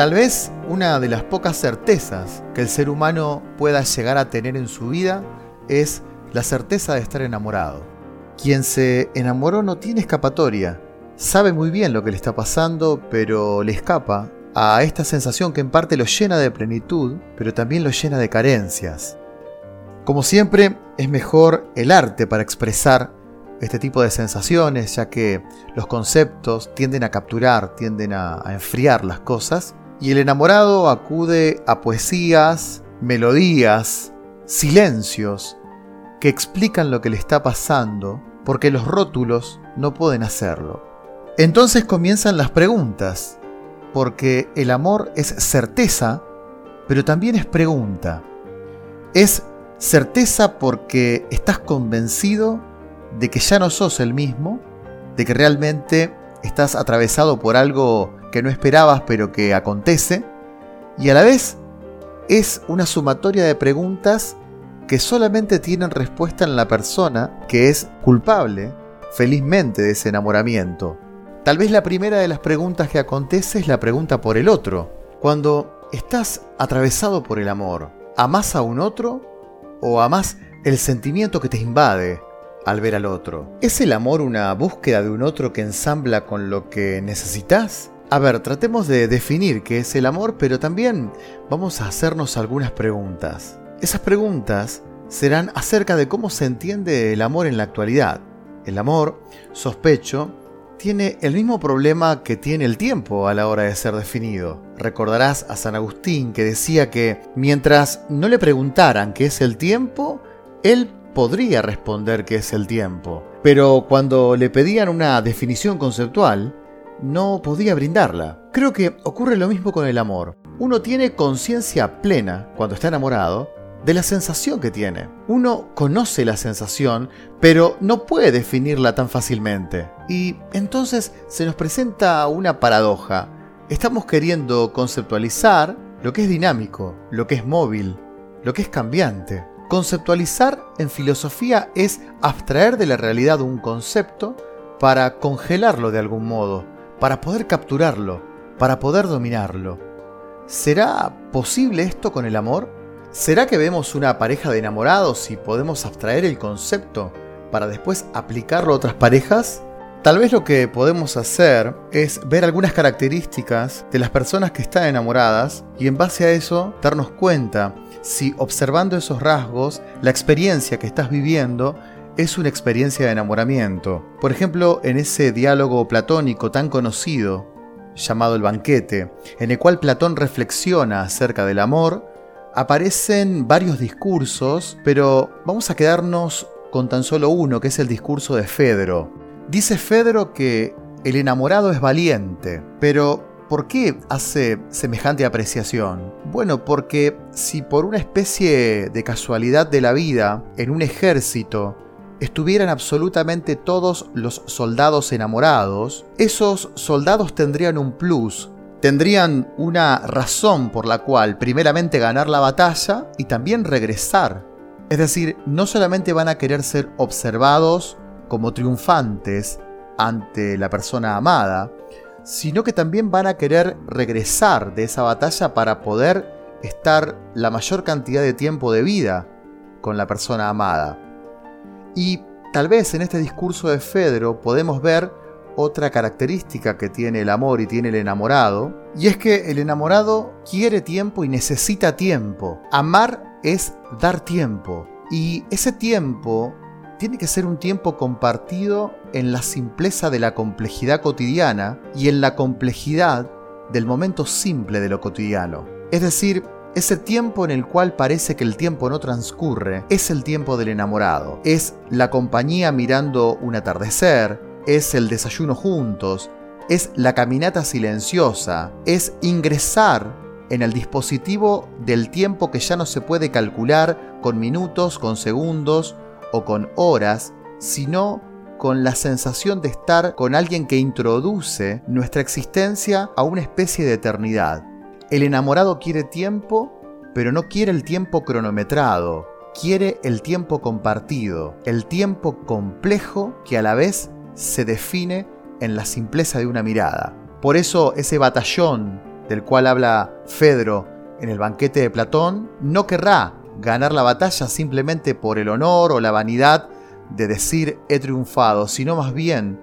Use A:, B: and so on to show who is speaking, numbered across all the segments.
A: Tal vez una de las pocas certezas que el ser humano pueda llegar a tener en su vida es la certeza de estar enamorado. Quien se enamoró no tiene escapatoria, sabe muy bien lo que le está pasando, pero le escapa a esta sensación que en parte lo llena de plenitud, pero también lo llena de carencias. Como siempre, es mejor el arte para expresar este tipo de sensaciones, ya que los conceptos tienden a capturar, tienden a, enfriar las cosas, y el enamorado acude a poesías, melodías, silencios, que explican lo que le está pasando, porque los rótulos no pueden hacerlo. Entonces comienzan las preguntas, porque el amor es certeza, pero también es pregunta. Es certeza porque estás convencido de que ya no sos el mismo, de que realmente estás atravesado por algo que no esperabas pero que acontece, y a la vez es una sumatoria de preguntas que solamente tienen respuesta en la persona que es culpable, felizmente, de ese enamoramiento. Tal vez la primera de las preguntas que acontece es la pregunta por el otro. Cuando estás atravesado por el amor, ¿amás a un otro o amás el sentimiento que te invade, al ver al otro. ¿Es el amor una búsqueda de un otro que ensambla con lo que necesitas? A ver, tratemos de definir qué es el amor, pero también vamos a hacernos algunas preguntas. Esas preguntas serán acerca de cómo se entiende el amor en la actualidad. El amor, sospecho, tiene el mismo problema que tiene el tiempo a la hora de ser definido. Recordarás a San Agustín que decía que mientras no le preguntaran qué es el tiempo, él podría responder que es el tiempo, pero cuando le pedían una definición conceptual, no podía brindarla. Creo que ocurre lo mismo con el amor. Uno tiene conciencia plena, cuando está enamorado, de la sensación que tiene. Uno conoce la sensación, pero no puede definirla tan fácilmente. Y entonces se nos presenta una paradoja. Estamos queriendo conceptualizar lo que es dinámico, lo que es móvil, lo que es cambiante. Conceptualizar en filosofía es abstraer de la realidad un concepto para congelarlo de algún modo, para poder capturarlo, para poder dominarlo. ¿Será posible esto con el amor? ¿Será que vemos una pareja de enamorados y podemos abstraer el concepto para después aplicarlo a otras parejas? Tal vez lo que podemos hacer es ver algunas características de las personas que están enamoradas y en base a eso darnos cuenta si observando esos rasgos, la experiencia que estás viviendo es una experiencia de enamoramiento. Por ejemplo, en ese diálogo platónico tan conocido, llamado El banquete, en el cual Platón reflexiona acerca del amor, aparecen varios discursos, pero vamos a quedarnos con tan solo uno, que es el discurso de Fedro. Dice Fedro que el enamorado es valiente, pero ¿Por qué hace semejante apreciación? Bueno, porque si por una especie de casualidad de la vida, en un ejército, estuvieran absolutamente todos los soldados enamorados, esos soldados tendrían un plus, tendrían una razón por la cual primeramente ganar la batalla y también regresar. Es decir, no solamente van a querer ser observados como triunfantes ante la persona amada, sino que también van a querer regresar de esa batalla para poder estar la mayor cantidad de tiempo de vida con la persona amada. Y tal vez en este discurso de Fedro podemos ver otra característica que tiene el amor y tiene el enamorado, y es que el enamorado quiere tiempo y necesita tiempo. Amar es dar tiempo, y ese tiempo tiene que ser un tiempo compartido en la simpleza de la complejidad cotidiana y en la complejidad del momento simple de lo cotidiano. Es decir, ese tiempo en el cual parece que el tiempo no transcurre es el tiempo del enamorado. Es la compañía mirando un atardecer, es el desayuno juntos, es la caminata silenciosa, es ingresar en el dispositivo del tiempo que ya no se puede calcular con minutos, con segundos o con horas, sino con la sensación de estar con alguien que introduce nuestra existencia a una especie de eternidad. El enamorado quiere tiempo, pero no quiere el tiempo cronometrado, quiere el tiempo compartido, el tiempo complejo que a la vez se define en la simpleza de una mirada. Por eso ese batallón del cual habla Fedro en el banquete de Platón, no querrá ganar la batalla simplemente por el honor o la vanidad de decir he triunfado, sino más bien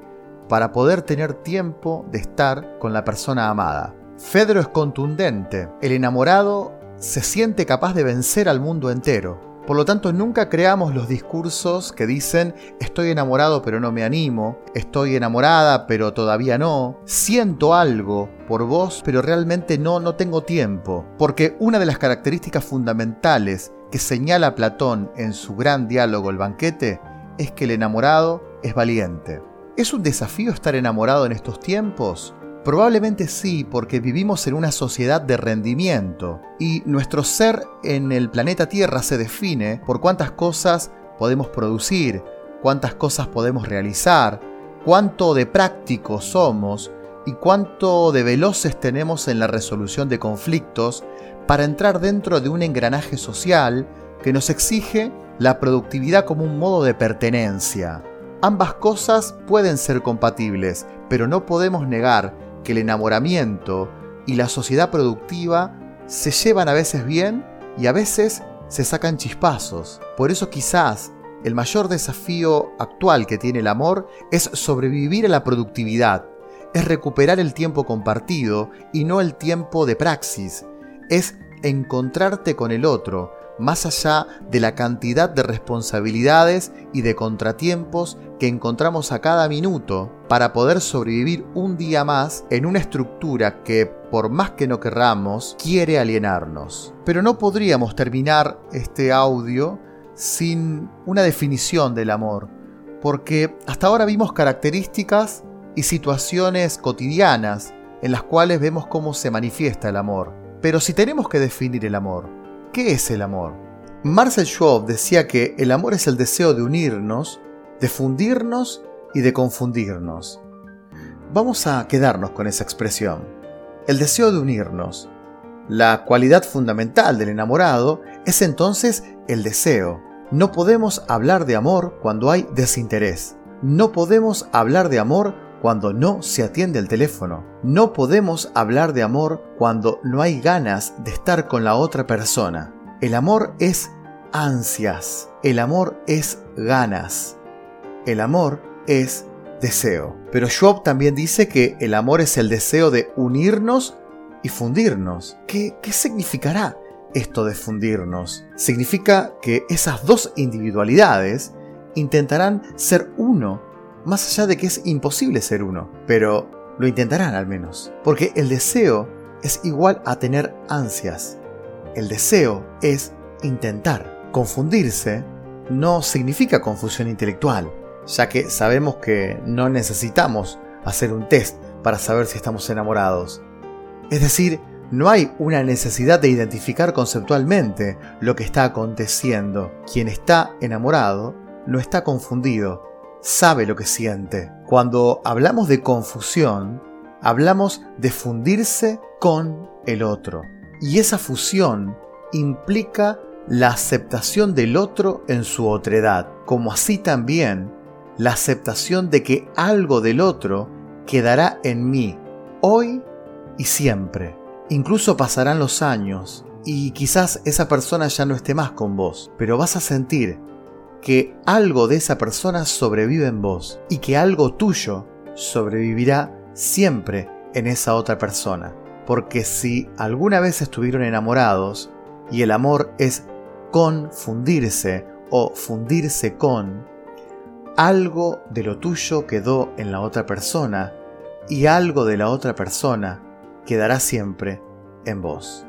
A: para poder tener tiempo de estar con la persona amada. Fedro es contundente, el enamorado se siente capaz de vencer al mundo entero. Por lo tanto, nunca creamos los discursos que dicen estoy enamorado pero no me animo, estoy enamorada pero todavía no, siento algo por vos pero realmente no, no tengo tiempo. Porque una de las características fundamentales que señala Platón en su gran diálogo El banquete es que el enamorado es valiente. ¿Es un desafío estar enamorado en estos tiempos? Probablemente sí, porque vivimos en una sociedad de rendimiento y nuestro ser en el planeta Tierra se define por cuántas cosas podemos producir, cuántas cosas podemos realizar, cuánto de prácticos somos y cuánto de veloces tenemos en la resolución de conflictos para entrar dentro de un engranaje social que nos exige la productividad como un modo de pertenencia. Ambas cosas pueden ser compatibles, pero no podemos negar que el enamoramiento y la sociedad productiva se llevan a veces bien y a veces se sacan chispazos. Por eso quizás el mayor desafío actual que tiene el amor es sobrevivir a la productividad, es recuperar el tiempo compartido y no el tiempo de praxis, es encontrarte con el otro, más allá de la cantidad de responsabilidades y de contratiempos que encontramos a cada minuto para poder sobrevivir un día más en una estructura que, por más que no querramos, quiere alienarnos. Pero no podríamos terminar este audio sin una definición del amor, porque hasta ahora vimos características y situaciones cotidianas en las cuales vemos cómo se manifiesta el amor. Pero si tenemos que definir el amor, ¿Qué es el amor? Marcel Schwab decía que el amor es el deseo de unirnos, de fundirnos y de confundirnos. Vamos a quedarnos con esa expresión. El deseo de unirnos. La cualidad fundamental del enamorado es entonces el deseo. No podemos hablar de amor cuando hay desinterés. No podemos hablar de amor cuando no se atiende el teléfono. No podemos hablar de amor cuando no hay ganas de estar con la otra persona. El amor es ansias. El amor es ganas. El amor es deseo. Pero Schwab también dice que el amor es el deseo de unirnos y fundirnos. ¿Qué, qué significará esto de fundirnos? Significa que esas dos individualidades intentarán ser uno más allá de que es imposible ser uno, pero lo intentarán al menos, porque el deseo es igual a tener ansias. El deseo es intentar. Confundirse no significa confusión intelectual, ya que sabemos que no necesitamos hacer un test para saber si estamos enamorados. Es decir, no hay una necesidad de identificar conceptualmente lo que está aconteciendo. Quien está enamorado no está confundido, sabe lo que siente. Cuando hablamos de confusión, hablamos de fundirse con el otro. Y esa fusión implica la aceptación del otro en su otredad, como así también la aceptación de que algo del otro quedará en mí, hoy y siempre. Incluso pasarán los años y quizás esa persona ya no esté más con vos, pero vas a sentir que algo de esa persona sobrevive en vos y que algo tuyo sobrevivirá siempre en esa otra persona. Porque si alguna vez estuvieron enamorados y el amor es confundirse o fundirse con, algo de lo tuyo quedó en la otra persona y algo de la otra persona quedará siempre en vos.